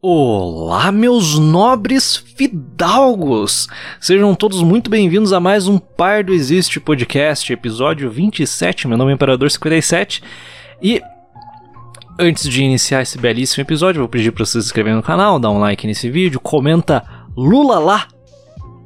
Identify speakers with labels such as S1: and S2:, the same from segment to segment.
S1: Olá, meus nobres fidalgos! Sejam todos muito bem-vindos a mais um Par do Existe podcast, episódio 27. Meu nome é Imperador 57 e antes de iniciar esse belíssimo episódio, vou pedir para você se inscrever no canal, dar um like nesse vídeo, comenta Lula lá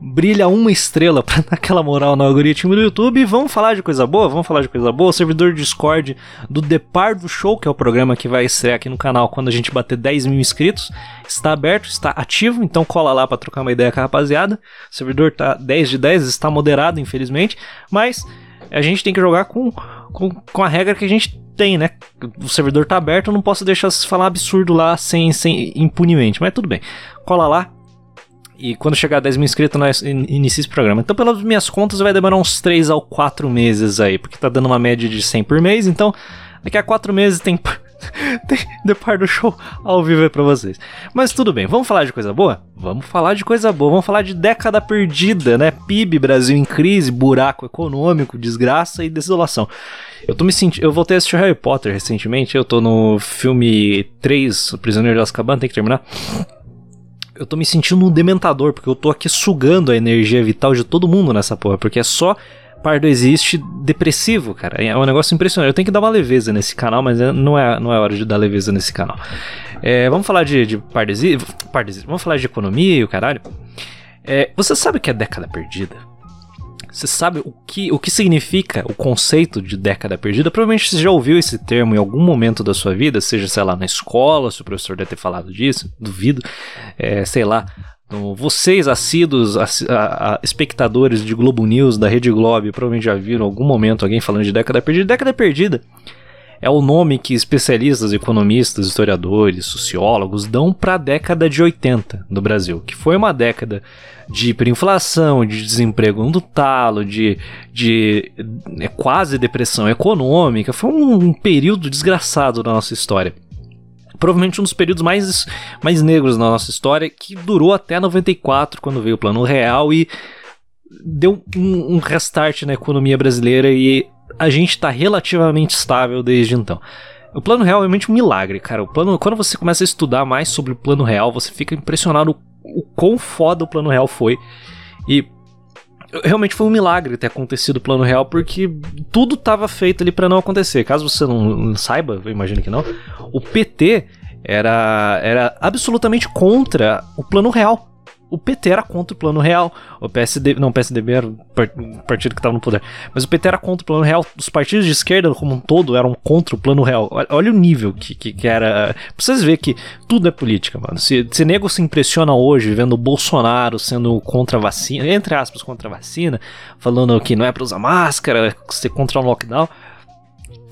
S1: brilha uma estrela pra dar aquela moral no algoritmo do YouTube. Vamos falar de coisa boa? Vamos falar de coisa boa. O servidor Discord do Depardo Show, que é o programa que vai estrear aqui no canal quando a gente bater 10 mil inscritos, está aberto, está ativo. Então cola lá pra trocar uma ideia com a rapaziada. O servidor tá 10 de 10, está moderado, infelizmente. Mas a gente tem que jogar com, com, com a regra que a gente tem, né? O servidor tá aberto, eu não posso deixar se falar absurdo lá sem, sem impunemente. Mas tudo bem. Cola lá, e quando chegar a 10 mil inscritos, nós inicia esse programa. Então, pelas minhas contas, vai demorar uns 3 a 4 meses aí, porque tá dando uma média de 100 por mês. Então, daqui a 4 meses tem, tem The Par do Show ao vivo aí pra vocês. Mas tudo bem, vamos falar de coisa boa? Vamos falar de coisa boa, vamos falar de década perdida, né? PIB, Brasil em crise, buraco econômico, desgraça e desolação. Eu tô me sentindo. Eu voltei a assistir Harry Potter recentemente. Eu tô no filme 3, O Prisioneiro de Azkaban, tem que terminar eu tô me sentindo um dementador, porque eu tô aqui sugando a energia vital de todo mundo nessa porra, porque é só Pardo existe depressivo, cara. É um negócio impressionante. Eu tenho que dar uma leveza nesse canal, mas é, não é, não é hora de dar leveza nesse canal. É, vamos falar de, de Pardo existe, Vamos falar de economia e o caralho. É, você sabe o que é década perdida? Você sabe o que, o que significa o conceito de década perdida? Provavelmente você já ouviu esse termo em algum momento da sua vida, seja, sei lá, na escola, se o professor deve ter falado disso, duvido. É, sei lá, vocês, assíduos, a, a, a, espectadores de Globo News, da Rede Globo, provavelmente já viram em algum momento alguém falando de década perdida. Década perdida é o nome que especialistas, economistas, historiadores, sociólogos dão para a década de 80 no Brasil, que foi uma década de hiperinflação, de desemprego no talo, de, de é, quase depressão econômica. Foi um, um período desgraçado da nossa história provavelmente um dos períodos mais, mais negros na nossa história, que durou até 94, quando veio o Plano Real e deu um, um restart na economia brasileira e a gente está relativamente estável desde então. O plano real é realmente um milagre, cara. O plano, quando você começa a estudar mais sobre o plano real, você fica impressionado o, quão foda o plano real foi. E realmente foi um milagre ter acontecido o plano real, porque tudo estava feito ali para não acontecer. Caso você não, não saiba, eu imagino que não, o PT era, era absolutamente contra o plano real o PT era contra o plano real. O PSD, não, o PSDB era o partido que estava no poder. Mas o PT era contra o plano real. Os partidos de esquerda, como um todo, eram contra o plano real. Olha o nível que, que, que era. Pra vocês verem que tudo é política, mano. Se, se nego se impressiona hoje vendo o Bolsonaro sendo contra a vacina, entre aspas, contra a vacina, falando que não é pra usar máscara, ser contra o lockdown.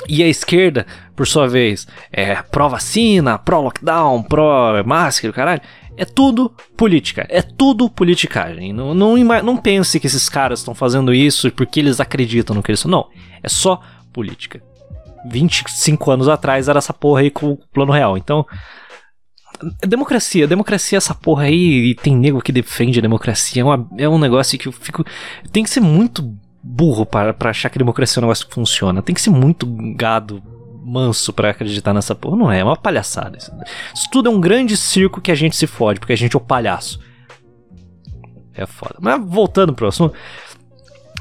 S1: E a esquerda, por sua vez, é pró-vacina, pró-lockdown, pró-máscara, caralho. É tudo política, é tudo politicagem. Não, não, não pense que esses caras estão fazendo isso porque eles acreditam no que eles são. Não, é só política. 25 anos atrás era essa porra aí com o plano real. Então, democracia, democracia é essa porra aí e tem nego que defende a democracia. É, uma, é um negócio que eu fico. Tem que ser muito burro para, para achar que democracia é um negócio que funciona. Tem que ser muito gado manso para acreditar nessa porra. Não é, é uma palhaçada. Isso. tudo é um grande circo que a gente se fode, porque a gente é o palhaço. É foda. Mas voltando pro assunto.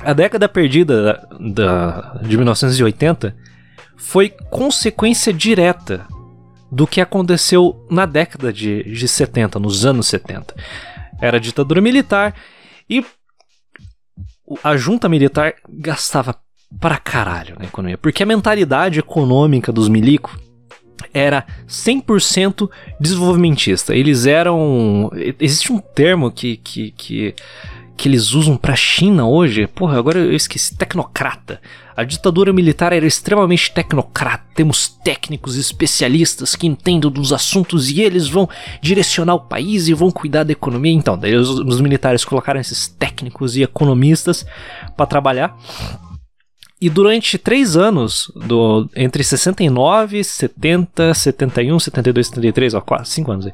S1: A década perdida da, da, de 1980 foi consequência direta do que aconteceu na década de, de 70, nos anos 70. Era ditadura militar e a junta militar gastava pra caralho na economia. Porque a mentalidade econômica dos milico era 100% desenvolvimentista. Eles eram. Existe um termo que, que, que, que eles usam pra China hoje. Porra, agora eu esqueci. Tecnocrata. A ditadura militar era extremamente tecnocrata. Temos técnicos especialistas que entendem dos assuntos e eles vão direcionar o país e vão cuidar da economia. Então, daí os, os militares colocaram esses técnicos e economistas para trabalhar. E durante três anos, do, entre 69, 70, 71, 72, 73, ó, quase cinco anos,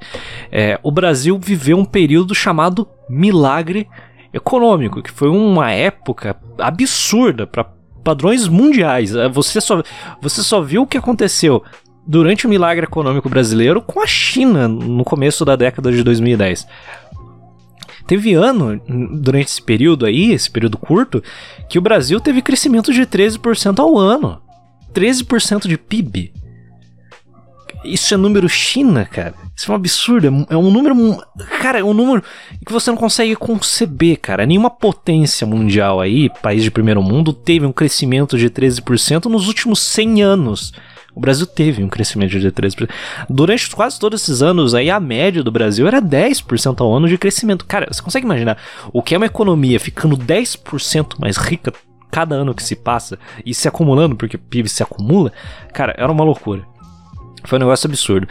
S1: é, o Brasil viveu um período chamado milagre econômico, que foi uma época absurda para padrões mundiais. É, você só, você só viu o que aconteceu durante o milagre econômico brasileiro com a China no começo da década de 2010. Teve ano, durante esse período aí, esse período curto, que o Brasil teve crescimento de 13% ao ano. 13% de PIB. Isso é número China, cara. Isso é um absurdo. É um número. Cara, é um número que você não consegue conceber, cara. Nenhuma potência mundial aí, país de primeiro mundo, teve um crescimento de 13% nos últimos 100 anos. O Brasil teve um crescimento de 13%. Durante quase todos esses anos aí, a média do Brasil era 10% ao ano de crescimento. Cara, você consegue imaginar o que é uma economia ficando 10% mais rica cada ano que se passa e se acumulando, porque o PIB se acumula? Cara, era uma loucura. Foi um negócio absurdo.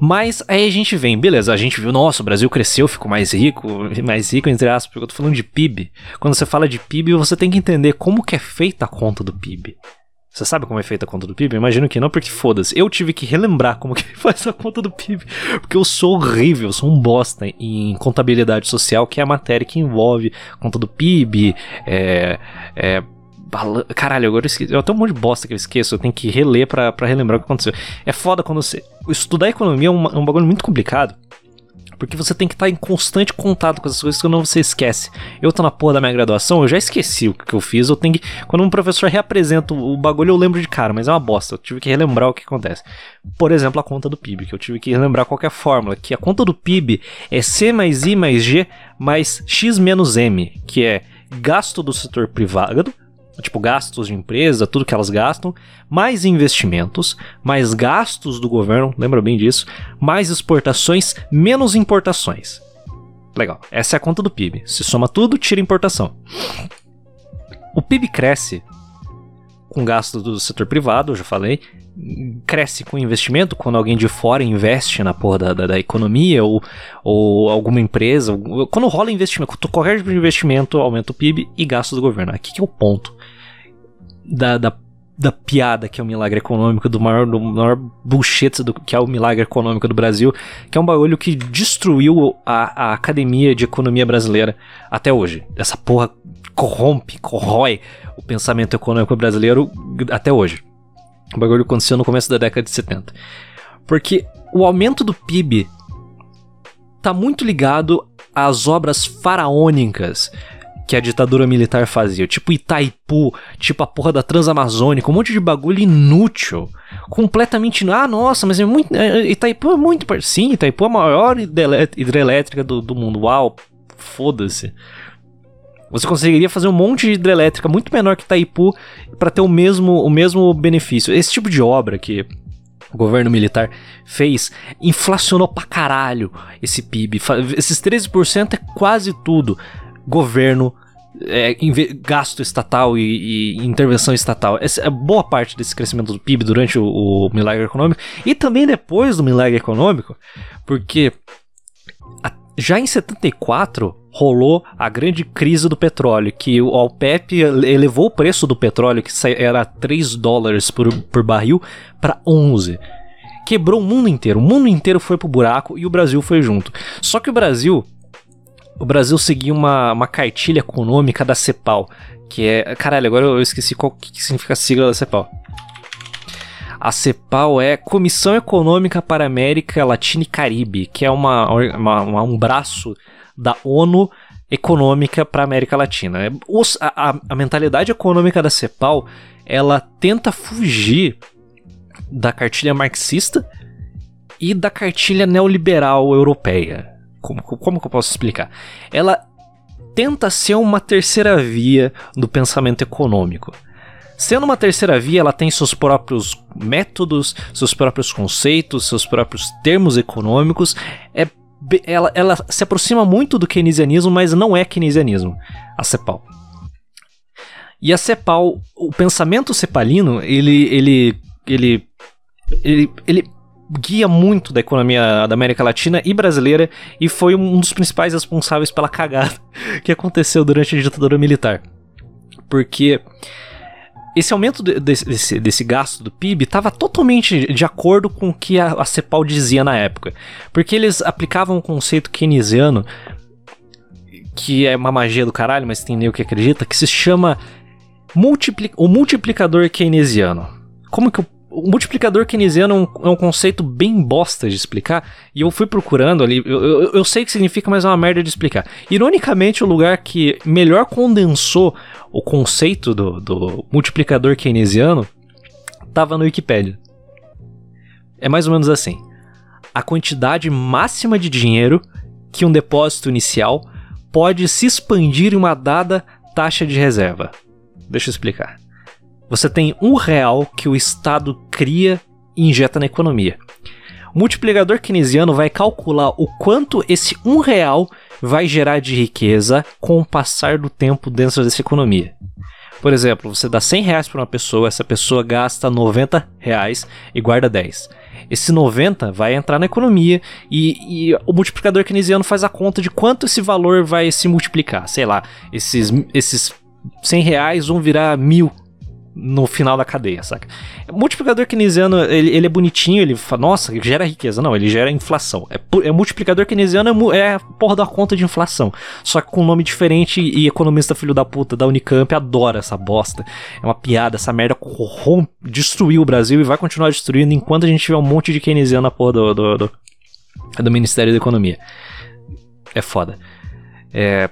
S1: Mas aí a gente vem, beleza, a gente viu, nossa, o Brasil cresceu, ficou mais rico, mais rico entre aspas, porque eu tô falando de PIB. Quando você fala de PIB, você tem que entender como que é feita a conta do PIB. Você sabe como é feita a conta do PIB? Imagino que não, porque foda-se. Eu tive que relembrar como que faz a conta do PIB. Porque eu sou horrível, sou um bosta em contabilidade social, que é a matéria que envolve conta do PIB, é. é Caralho, agora eu esqueci. Eu tenho um monte de bosta que eu esqueço. Eu tenho que reler pra relembrar o que aconteceu. É foda quando você. Estudar economia é um, é um bagulho muito complicado. Porque você tem que estar em constante contato com essas coisas, senão você esquece. Eu tô na porra da minha graduação, eu já esqueci o que eu fiz. Eu tenho que. Quando um professor reapresenta o bagulho, eu lembro de cara, mas é uma bosta. Eu tive que relembrar o que acontece. Por exemplo, a conta do PIB, que eu tive que relembrar qualquer fórmula. Que a conta do PIB é C mais I mais G mais X menos M, que é gasto do setor privado tipo gastos de empresa, tudo que elas gastam, mais investimentos, mais gastos do governo, lembra bem disso, mais exportações, menos importações. Legal, essa é a conta do PIB. Se soma tudo, tira importação. O PIB cresce com gastos do setor privado, eu já falei, cresce com investimento, quando alguém de fora investe na porra da, da, da economia ou, ou alguma empresa. Quando rola investimento, qualquer tipo de investimento aumenta o PIB e gastos do governo. Aqui que é o ponto da, da, da piada que é o milagre econômico, do maior, do maior bullshit do, que é o milagre econômico do Brasil, que é um bagulho que destruiu a, a academia de economia brasileira até hoje. Essa porra corrompe, corrói o pensamento econômico brasileiro até hoje. O bagulho aconteceu no começo da década de 70. Porque o aumento do PIB tá muito ligado às obras faraônicas que a ditadura militar fazia. Tipo Itaipu, tipo a porra da Transamazônica, um monte de bagulho inútil. Completamente. Ah, nossa, mas é muito. É, é, Itaipu é muito. Sim, Itaipu é a maior hidrelétrica do, do mundo. Uau, foda-se. Você conseguiria fazer um monte de hidrelétrica muito menor que Itaipu para ter o mesmo, o mesmo benefício. Esse tipo de obra que o governo militar fez inflacionou pra caralho esse PIB. Esses 13% é quase tudo governo, é, gasto estatal e, e, intervenção estatal. Essa é boa parte desse crescimento do PIB durante o, o, milagre econômico e também depois do milagre econômico, porque a, já em 74 rolou a grande crise do petróleo, que o OPEP elevou o preço do petróleo, que era 3 dólares por, por barril, para 11 quebrou o mundo inteiro. O mundo inteiro foi pro buraco e o Brasil foi junto. Só que o Brasil o Brasil seguia uma, uma cartilha econômica da CEPAL, que é. Caralho, agora eu esqueci qual que significa a sigla da CEPAL. A CEPAL é Comissão Econômica para América Latina e Caribe, que é uma, uma, uma um braço da ONU econômica para a América Latina. É, os, a, a, mentalidade econômica da CEPAL ela tenta fugir da cartilha marxista e da cartilha neoliberal europeia. Como, como que eu posso explicar? Ela tenta ser uma terceira via do pensamento econômico. Sendo uma terceira via, ela tem seus próprios métodos, seus próprios conceitos, seus próprios termos econômicos. É, ela, ela se aproxima muito do keynesianismo, mas não é keynesianismo, a CEPAL. E a CEPAL, o pensamento cepalino, ele, ele, ele, ele, ele guia muito da economia da América Latina e brasileira e foi um dos principais responsáveis pela cagada que aconteceu durante a ditadura militar. Porque esse aumento desse, desse, desse, gasto do PIB estava totalmente de acordo com o que a, a CEPAL dizia na época. Porque eles aplicavam um conceito keynesiano, que é uma magia do caralho, mas tem nem o que acredita, que se chama multipli o multiplicador keynesiano. Como que eu o multiplicador keynesiano é um, é um, conceito bem bosta de explicar, e eu fui procurando ali, eu, eu, eu, sei que significa, mas é uma merda de explicar. Ironicamente, o lugar que melhor condensou o conceito do, do multiplicador keynesiano estava no Wikipedia. É mais ou menos assim: a quantidade máxima de dinheiro que um depósito inicial pode se expandir em uma dada taxa de reserva. Deixa eu explicar. Você tem um real que o Estado cria e injeta na economia. O multiplicador keynesiano vai calcular o quanto esse um real vai gerar de riqueza com o passar do tempo dentro dessa economia. Por exemplo, você dá 100 reais para uma pessoa, essa pessoa gasta 90 reais e guarda 10. Esse 90 vai entrar na economia e, e, o multiplicador keynesiano faz a conta de quanto esse valor vai se multiplicar. Sei lá, esses, esses 100 reais vão virar mil no final da cadeia, saca? Multiplicador keynesiano, ele, ele é bonitinho, ele fala, nossa, gera riqueza. Não, ele gera inflação. É, é multiplicador keynesiano é, é porra da conta de inflação. Só que com um nome diferente e economista filho da puta da Unicamp adora essa bosta. É uma piada, essa merda corrompe, destruiu o Brasil e vai continuar destruindo enquanto a gente tiver um monte de keynesiano na porra do, do, do, do Ministério da Economia. É foda. É...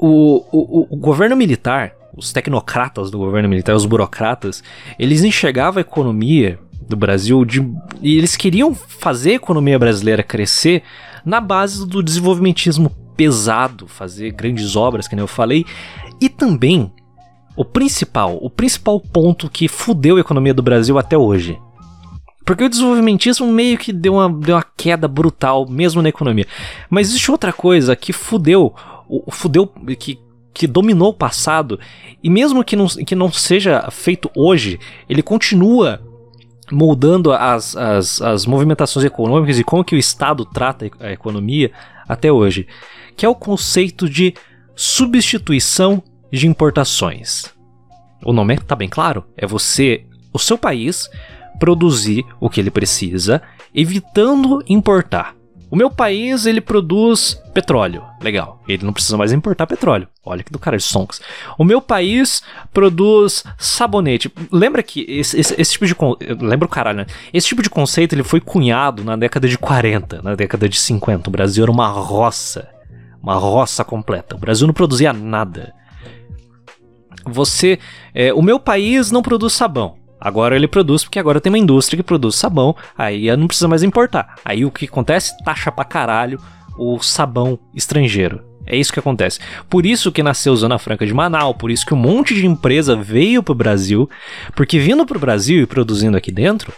S1: O, o, o governo militar os tecnocratas do governo militar, os burocratas, eles enxergavam a economia do Brasil de, e eles queriam fazer a economia brasileira crescer na base do desenvolvimentismo pesado, fazer grandes obras, que nem eu falei, e também o principal, o principal ponto que fudeu a economia do Brasil até hoje. Porque o desenvolvimentismo meio que deu uma, deu uma queda brutal, mesmo na economia. Mas existe outra coisa que fudeu, o, fudeu, que que dominou o passado, e mesmo que não, que não seja feito hoje, ele continua moldando as, as, as movimentações econômicas e como que o Estado trata a economia até hoje, que é o conceito de substituição de importações. O nome está bem claro, é você, o seu país, produzir o que ele precisa, evitando importar. O meu país, ele produz petróleo. Legal. Ele não precisa mais importar petróleo. Olha que do cara de sons. O meu país produz sabonete. Lembra que esse, esse, esse tipo de... Lembra o caralho, né? Esse tipo de conceito, ele foi cunhado na década de 40, na década de 50. O Brasil era uma roça. Uma roça completa. O Brasil não produzia nada. Você... É, o meu país não produz sabão. Agora ele produz porque agora tem uma indústria que produz sabão, aí não precisa mais importar. Aí o que acontece? Taxa pra caralho o sabão estrangeiro. É isso que acontece. Por isso que nasceu Zona Franca de Manaus, por isso que um monte de empresa veio pro Brasil, porque vindo pro Brasil e produzindo aqui dentro,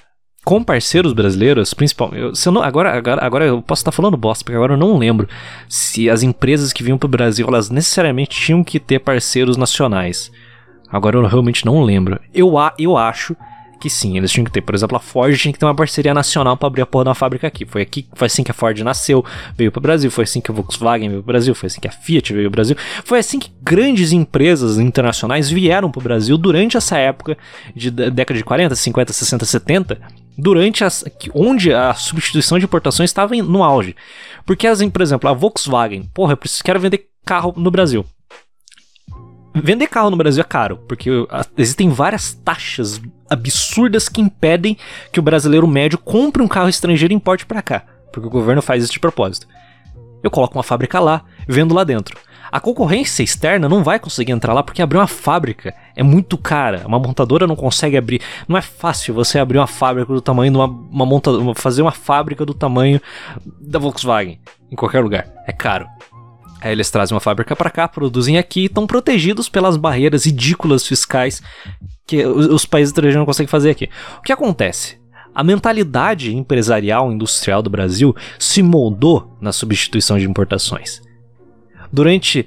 S1: com parceiros brasileiros, principalmente. Se eu não, agora, agora, agora eu posso estar falando bosta, porque agora eu não lembro se as empresas que vinham pro Brasil, elas necessariamente tinham que ter parceiros nacionais. Agora eu realmente não lembro. Eu, eu acho que sim, eles tinham que ter. Por exemplo, a Ford tinha que ter uma parceria nacional para abrir a porra da fábrica aqui. Foi aqui, foi assim que a Ford nasceu, veio para o Brasil. Foi assim que a Volkswagen veio para o Brasil. Foi assim que a Fiat veio para o Brasil. Foi assim que grandes empresas internacionais vieram para o Brasil durante essa época de década de 40, 50, 60, 70. Durante as, onde a substituição de importações estava no auge. Porque, as, por exemplo, a Volkswagen, porra, eu preciso, quero vender carro no Brasil. Vender carro no Brasil é caro, porque existem várias taxas absurdas que impedem que o brasileiro médio compre um carro estrangeiro e importe para cá, porque o governo faz isso de propósito. Eu coloco uma fábrica lá, vendo lá dentro. A concorrência externa não vai conseguir entrar lá porque abrir uma fábrica é muito cara. Uma montadora não consegue abrir. Não é fácil você abrir uma fábrica do tamanho de uma, uma montadora, fazer uma fábrica do tamanho da Volkswagen em qualquer lugar. É caro. Aí eles trazem uma fábrica para cá, produzem aqui e estão protegidos pelas barreiras ridículas fiscais que os países estrangeiros não conseguem fazer aqui. O que acontece? A mentalidade empresarial industrial do Brasil se moldou na substituição de importações. Durante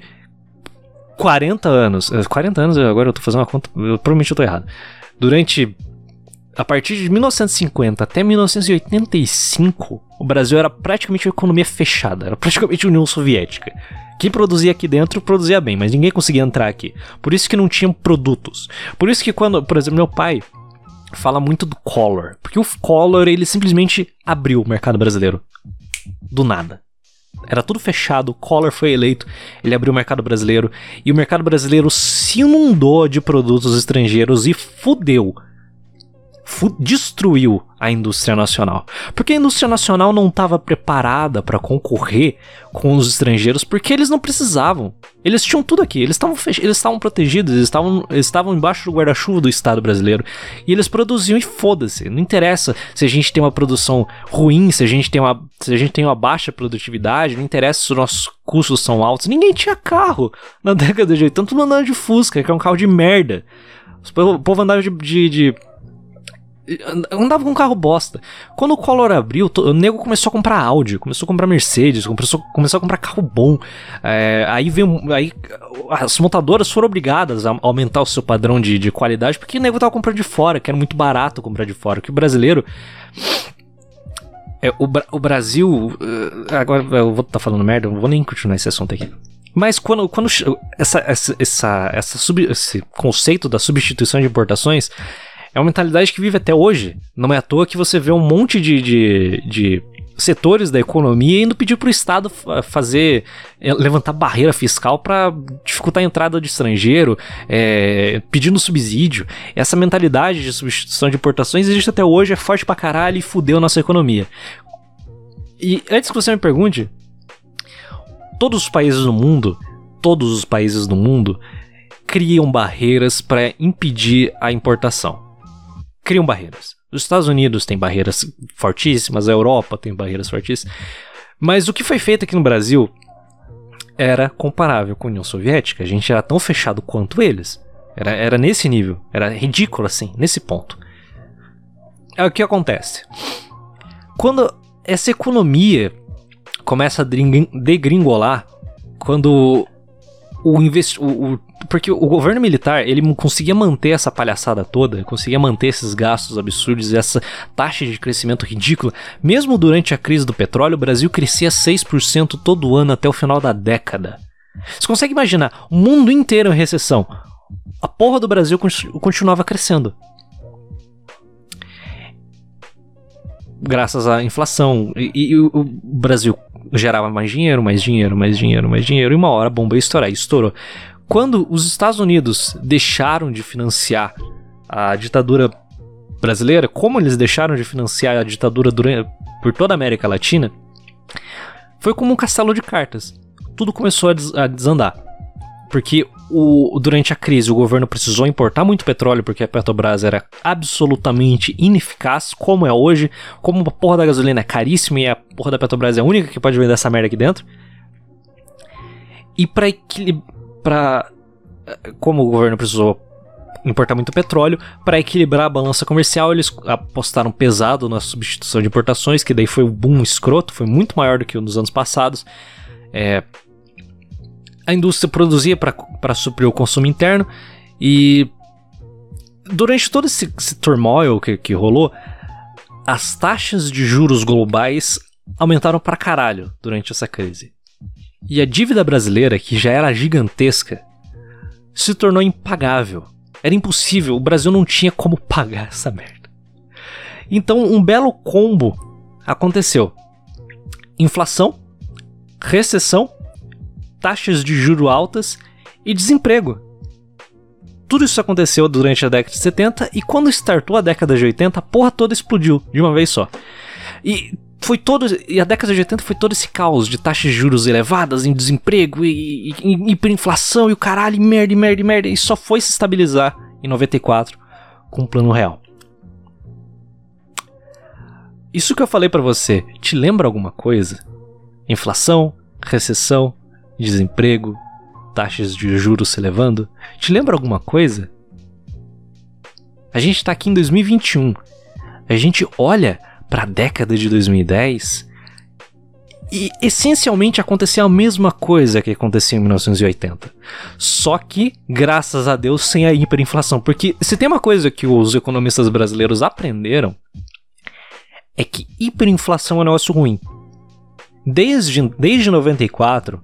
S1: 40 anos, 40 eh, anos, agora eu tô fazendo uma conta, eu, provavelmente eu tô errado. Durante a partir de 1950 até 1985, o Brasil era praticamente uma economia fechada, era praticamente União Soviética. Quem produzia aqui dentro produzia bem, mas ninguém conseguia entrar aqui. Por isso que não tinham produtos. Por isso que quando, por exemplo, meu pai fala muito do Collor, porque o Collor ele simplesmente abriu o mercado brasileiro do nada. Era tudo fechado, o Collor foi eleito, ele abriu o mercado brasileiro e o mercado brasileiro se inundou de produtos estrangeiros e fudeu destruiu a indústria nacional. Porque a indústria nacional não estava preparada para concorrer com os estrangeiros, porque eles não precisavam. Eles tinham tudo aqui, eles estavam eles estavam protegidos, eles estavam estavam embaixo do guarda-chuva do Estado brasileiro. E eles produziam e foda-se, não interessa se a gente tem uma produção ruim, se a gente tem uma se a gente tem uma baixa produtividade, não interessa se os nossos custos são altos. Ninguém tinha carro na década de 80, todo mundo andando de Fusca, que é um carro de merda. O povo andava de, de, de andava com um carro bosta. Quando o Collor abriu, o nego começou a comprar Audi, começou a comprar Mercedes, começou, começou a comprar carro bom. É, aí veio. Aí as montadoras foram obrigadas a aumentar o seu padrão de, de qualidade, porque o nego tava comprando de fora, que era muito barato comprar de fora. Que o brasileiro. É, o, o Brasil. Eh, agora eu vou estar tá falando merda, não vou nem continuar esse assunto aqui. Mas quando, quando essa, essa, essa, essa sub, esse conceito da substituição de importações é uma mentalidade que vive até hoje. Não é à toa que você vê um monte de, de, de setores da economia indo pedir para o Estado fazer, é, levantar barreira fiscal para dificultar a entrada de estrangeiro, é, pedindo subsídio. Essa mentalidade de substituição de importações existe até hoje, é forte pra caralho e fudeu nossa economia. E antes que você me pergunte, todos os países do mundo, todos os países do mundo criam barreiras para impedir a importação criam barreiras. Os Estados Unidos têm barreiras fortíssimas, a Europa tem barreiras fortíssimas. Mas o que foi feito aqui no Brasil era comparável com a União Soviética. A gente era tão fechado quanto eles. Era, era nesse nível. Era ridículo assim, nesse ponto. É o que acontece. Quando essa economia começa a degringolar, quando o, invest... o, o porque o governo militar, ele conseguia manter essa palhaçada toda, conseguia manter esses gastos absurdos essa taxa de crescimento ridícula. Mesmo durante a crise do petróleo, o Brasil crescia 6% todo ano até o final da década. Você consegue imaginar o mundo inteiro em recessão? A porra do Brasil continuava crescendo. Graças à inflação. E, e o Brasil gerava mais dinheiro, mais dinheiro, mais dinheiro, mais dinheiro. E uma hora a bomba ia estourar. E estourou. Quando os Estados Unidos deixaram de financiar a ditadura brasileira, como eles deixaram de financiar a ditadura durante, por toda a América Latina, foi como um castelo de cartas. Tudo começou a, des a desandar. Porque o, durante a crise o governo precisou importar muito petróleo porque a Petrobras era absolutamente ineficaz, como é hoje, como a porra da gasolina é caríssima e a porra da Petrobras é a única que pode vender essa merda aqui dentro. E para equilibrar para como o governo precisou importar muito petróleo, para equilibrar a balança comercial, eles apostaram pesado na substituição de importações, que daí foi um boom escroto, foi muito maior do que nos anos passados. É, a indústria produzia para suprir o consumo interno e durante todo esse, esse turmoil que, que rolou, as taxas de juros globais aumentaram para caralho durante essa crise. E a dívida brasileira, que já era gigantesca, se tornou impagável. Era impossível, o Brasil não tinha como pagar essa merda. Então, um belo combo aconteceu: inflação, recessão, taxas de juro altas e desemprego. Tudo isso aconteceu durante a década de 70 e quando startou a década de 80, a porra toda explodiu de uma vez só. E foi todo. E a década de 80 foi todo esse caos de taxas de juros elevadas, em desemprego e, e, e hiperinflação e o caralho, e merda, e merda, e merda. E só foi se estabilizar em 94 com o plano real. Isso que eu falei para você, te lembra alguma coisa? Inflação, recessão, desemprego, taxas de juros se elevando? Te lembra alguma coisa? A gente tá aqui em 2021. A gente olha para a década de 2010 e essencialmente acontecia a mesma coisa que acontecia em 1980. Só que, graças a Deus, sem a hiperinflação. Porque se tem uma coisa que os economistas brasileiros aprenderam, é que hiperinflação é um negócio ruim. Desde, desde 94,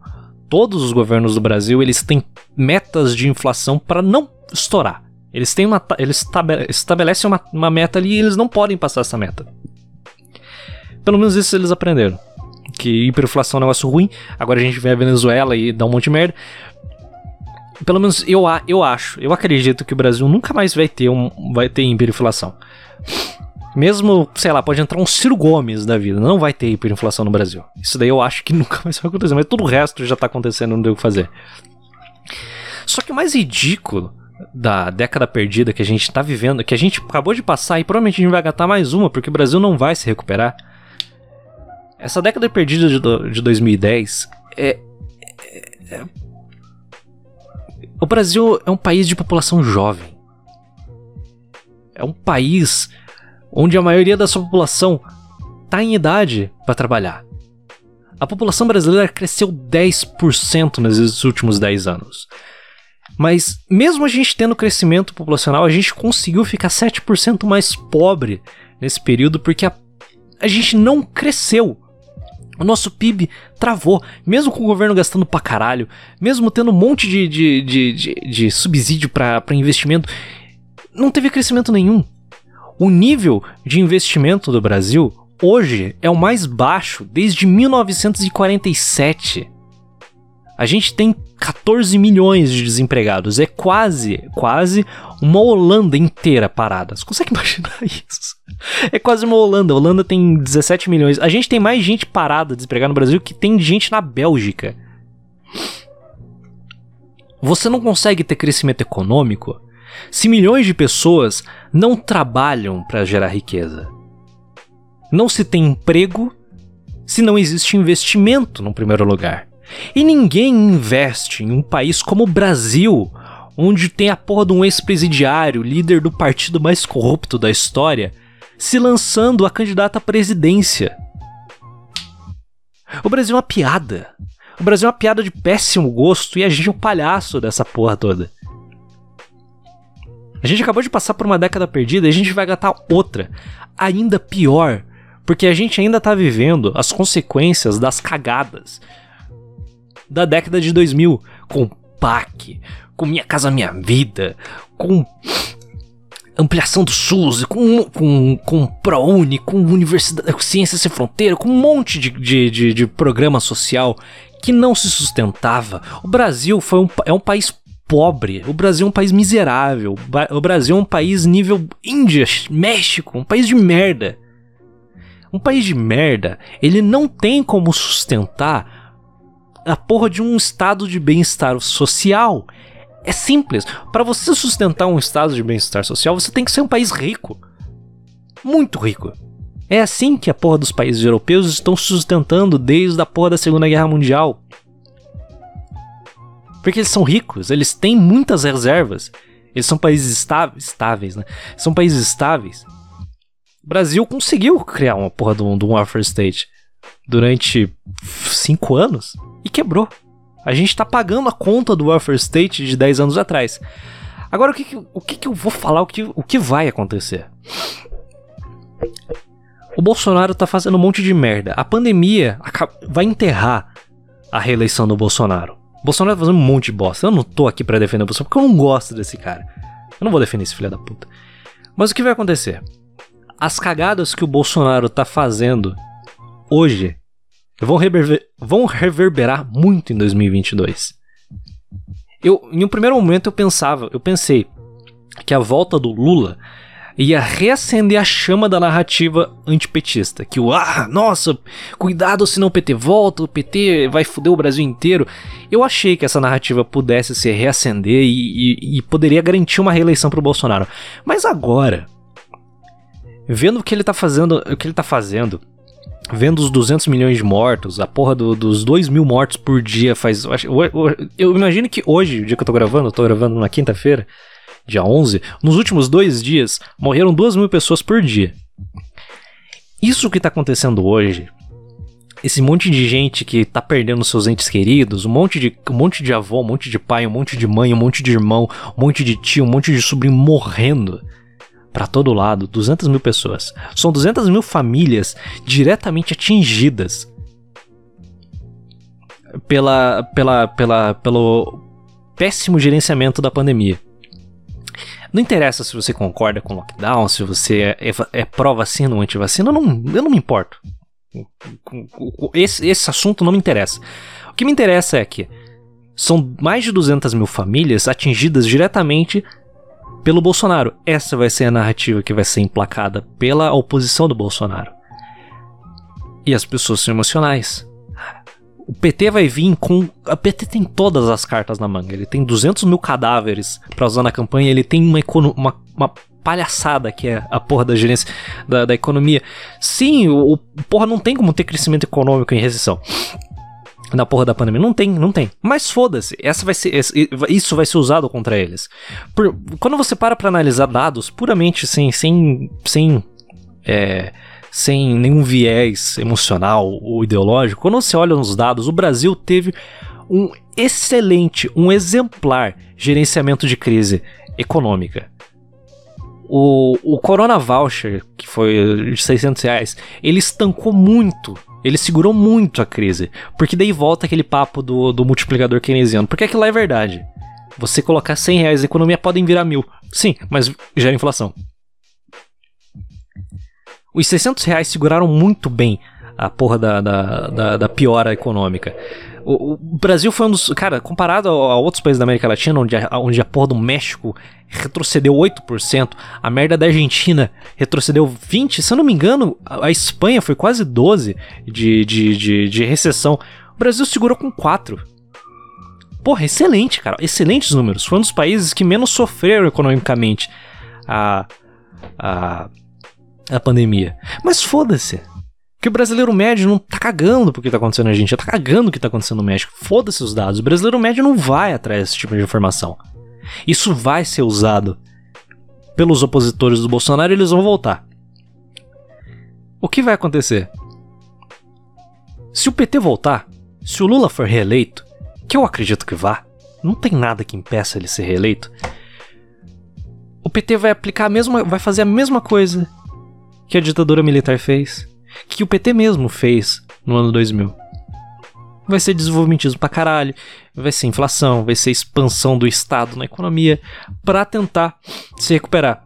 S1: todos os governos do Brasil eles têm metas de inflação para não estourar. Eles têm uma, eles estabelecem uma, uma meta ali e eles não podem passar essa meta. Pelo menos isso eles aprenderam. Que hiperinflação é um negócio ruim. Agora a gente vê a Venezuela e dá um monte de merda. Pelo menos eu, eu acho, eu acredito que o Brasil nunca mais vai ter, um, vai ter hiperinflação. Mesmo, sei lá, pode entrar um Ciro Gomes da vida. Não vai ter hiperinflação no Brasil. Isso daí eu acho que nunca vai acontecer. Mas todo o resto já tá acontecendo, não deu o que fazer. Só que o mais ridículo da década perdida que a gente tá vivendo, que a gente acabou de passar e provavelmente a gente vai gastar mais uma, porque o Brasil não vai se recuperar. Essa década perdida de, de 2010 é, é, é. O Brasil é um país de população jovem. É um país onde a maioria da sua população está em idade para trabalhar. A população brasileira cresceu 10% nesses últimos 10 anos. Mas mesmo a gente tendo crescimento populacional, a gente conseguiu ficar 7% mais pobre nesse período porque a, a gente não cresceu. O nosso PIB travou, mesmo com o governo gastando pra caralho, mesmo tendo um monte de, de, de, de, de subsídio para investimento, não teve crescimento nenhum. O nível de investimento do Brasil hoje é o mais baixo desde 1947. A gente tem 14 milhões de desempregados. É quase, quase uma Holanda inteira parada. Você consegue imaginar isso? É quase uma Holanda. A Holanda tem 17 milhões. A gente tem mais gente parada desempregada no Brasil que tem gente na Bélgica. Você não consegue ter crescimento econômico se milhões de pessoas não trabalham para gerar riqueza? Não se tem emprego se não existe investimento no primeiro lugar. E ninguém investe em um país como o Brasil, onde tem a porra de um ex-presidiário, líder do partido mais corrupto da história, se lançando a candidata à presidência. O Brasil é uma piada. O Brasil é uma piada de péssimo gosto e a gente é um palhaço dessa porra toda. A gente acabou de passar por uma década perdida e a gente vai gastar outra, ainda pior, porque a gente ainda tá vivendo as consequências das cagadas da década de 2000, com PAC, com Minha Casa Minha Vida, com ampliação do SUS, com, com, com ProUni, com Universidade, com Ciência Sem Fronteira, com um monte de, de, de, de programa social que não se sustentava. O Brasil foi um, é um país pobre. O Brasil é um país miserável. O Brasil é um país nível Índia, México, um país de merda. Um país de merda, ele não tem como sustentar a porra de um estado de bem-estar social. É simples. Para você sustentar um estado de bem-estar social, você tem que ser um país rico. Muito rico. É assim que a porra dos países europeus estão sustentando desde a porra da Segunda Guerra Mundial. Porque eles são ricos, eles têm muitas reservas. Eles são países estáveis, estáveis né? São países estáveis. O Brasil conseguiu criar uma porra de um, de um welfare state durante cinco anos e quebrou. A gente tá pagando a conta do welfare state de 10 anos atrás. Agora, o que, que o que, que eu vou falar, o que, o que vai acontecer? O Bolsonaro tá fazendo um monte de merda. A pandemia vai enterrar a reeleição do Bolsonaro. Bolsonaro tá fazendo um monte de bosta. Eu não tô aqui para defender o Bolsonaro porque eu não gosto desse cara. Eu não vou defender esse filho da puta. Mas o que vai acontecer? As cagadas que o Bolsonaro tá fazendo hoje vão, vão reverberar muito em 2022. Eu, em um primeiro momento eu pensava, eu pensei que a volta do Lula ia reacender a chama da narrativa antipetista. Que o, ah, nossa, cuidado senão o PT volta, o PT vai foder o Brasil inteiro. Eu achei que essa narrativa pudesse se reacender e, e, e poderia garantir uma reeleição pro Bolsonaro. Mas agora, vendo o que ele tá fazendo, o que ele tá fazendo, vendo os 200 milhões de mortos, a porra do, dos 2 mil mortos por dia faz. Eu, eu, eu, imagino que hoje, o dia que eu tô gravando, eu tô gravando na quinta-feira, dia 11, nos últimos dois dias morreram 2 mil pessoas por dia. Isso que está acontecendo hoje, esse monte de gente que tá perdendo seus entes queridos, um monte de, um monte de avô, um monte de pai, um monte de mãe, um monte de irmão, um monte de tio, um monte de sobrinho morrendo para todo lado, 200 mil pessoas. São 200 mil famílias diretamente atingidas pela, pela, pela, pelo péssimo gerenciamento da pandemia. Não interessa se você concorda com o lockdown, se você é, é, é pró-vacina ou anti-vacina, eu não, eu não me importo. Esse, esse assunto não me interessa. O que me interessa é que são mais de 200 mil famílias atingidas diretamente pelo Bolsonaro. Essa vai ser a narrativa que vai ser emplacada pela oposição do Bolsonaro. E as pessoas são emocionais. O PT vai vir com. A PT tem todas as cartas na manga. Ele tem 200 mil cadáveres para usar na campanha. Ele tem uma, uma, uma palhaçada que é a porra da gerência da, da economia. Sim, o, o porra não tem como ter crescimento econômico em recessão na porra da pandemia. Não tem, não tem. Mas foda-se, essa vai ser isso vai ser usado contra eles. Por, quando você para para analisar dados puramente sem sem sem é, sem nenhum viés emocional ou ideológico, quando você olha nos dados, o Brasil teve um excelente, um exemplar gerenciamento de crise econômica. O, o Corona Voucher, que foi de 600 reais, ele estancou muito, ele segurou muito a crise. Porque daí volta aquele papo do, do multiplicador keynesiano. Porque aquilo lá é verdade. Você colocar 100 reais na economia podem virar mil. Sim, mas gera inflação. Os 600 reais seguraram muito bem a porra da, da, da, da piora econômica. O, o, Brasil foi um dos. Cara, comparado a, outros países da América Latina, onde a, onde a porra do México retrocedeu 8%, a merda da Argentina retrocedeu 20%, se eu não me engano, a, a Espanha foi quase 12% de, de, de, de recessão. O Brasil segurou com 4%. Porra, excelente, cara. Excelentes números. Foi um dos países que menos sofreram economicamente a, a, a pandemia. Mas foda-se. Que o brasileiro médio não tá cagando pro que tá acontecendo na Argentina, tá cagando o que tá acontecendo no México. Foda-se os dados. O brasileiro médio não vai atrás desse tipo de informação. Isso vai ser usado pelos opositores do Bolsonaro e eles vão voltar. O que vai acontecer? Se o PT voltar, se o Lula for reeleito, que eu acredito que vá, não tem nada que impeça ele ser reeleito. O PT vai aplicar a mesma, vai fazer a mesma coisa que a ditadura militar fez, que o PT mesmo fez no ano 2000. Vai ser desenvolvimentismo pra caralho, vai ser inflação, vai ser expansão do Estado na economia para tentar se recuperar.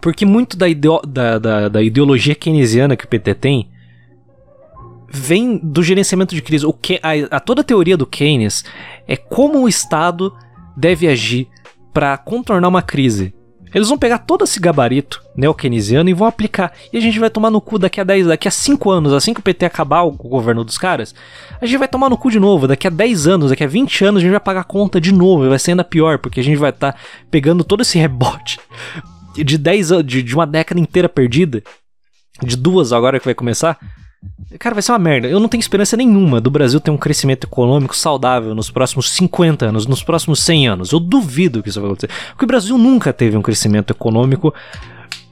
S1: Porque muito da, ideo da, da, da, ideologia keynesiana que o PT tem vem do gerenciamento de crise. O que, a, a toda a teoria do Keynes é como o Estado deve agir para contornar uma crise. Eles vão pegar todo esse gabarito neo-keynesiano e vão aplicar. E a gente vai tomar no cu daqui a 10, daqui a 5 anos, assim que o PT acabar o governo dos caras, a gente vai tomar no cu de novo. Daqui a 10 anos, daqui a 20 anos, a gente vai pagar conta de novo. E vai ser ainda pior, porque a gente vai estar tá pegando todo esse rebote de 10 anos, de, de uma década inteira perdida, de duas agora que vai começar, Cara, vai ser uma merda. Eu não tenho esperança nenhuma do Brasil ter um crescimento econômico saudável nos próximos 50 anos, nos próximos 100 anos. Eu duvido que isso vai acontecer. Porque o Brasil nunca teve um crescimento econômico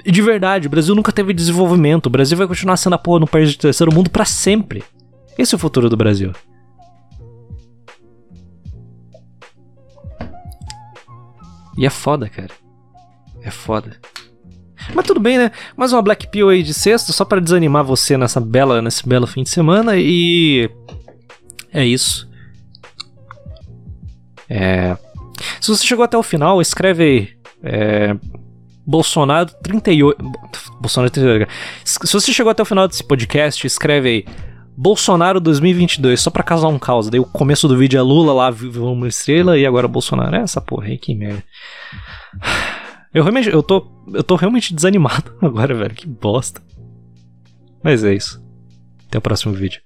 S1: de verdade. O Brasil nunca teve desenvolvimento. O Brasil vai continuar sendo a porra no país de terceiro mundo para sempre. Esse é o futuro do Brasil. E é foda, cara. É foda. Mas tudo bem, né? Mais uma Black Pill aí de sexta, só para desanimar você nessa bela, nesse belo fim de semana e é isso. É... Se você chegou até o final, escreve aí. É... Bolsonaro 38. Bolsonaro 38. Se você chegou até o final desse podcast, escreve aí. Bolsonaro 2022, só pra causar um caos. Daí o começo do vídeo é Lula lá, viu uma estrela, e agora Bolsonaro. É essa porra aí, que merda. Eu realmente, eu tô, eu tô realmente desanimado agora, velho. Que bosta. Mas é isso. Até o próximo vídeo.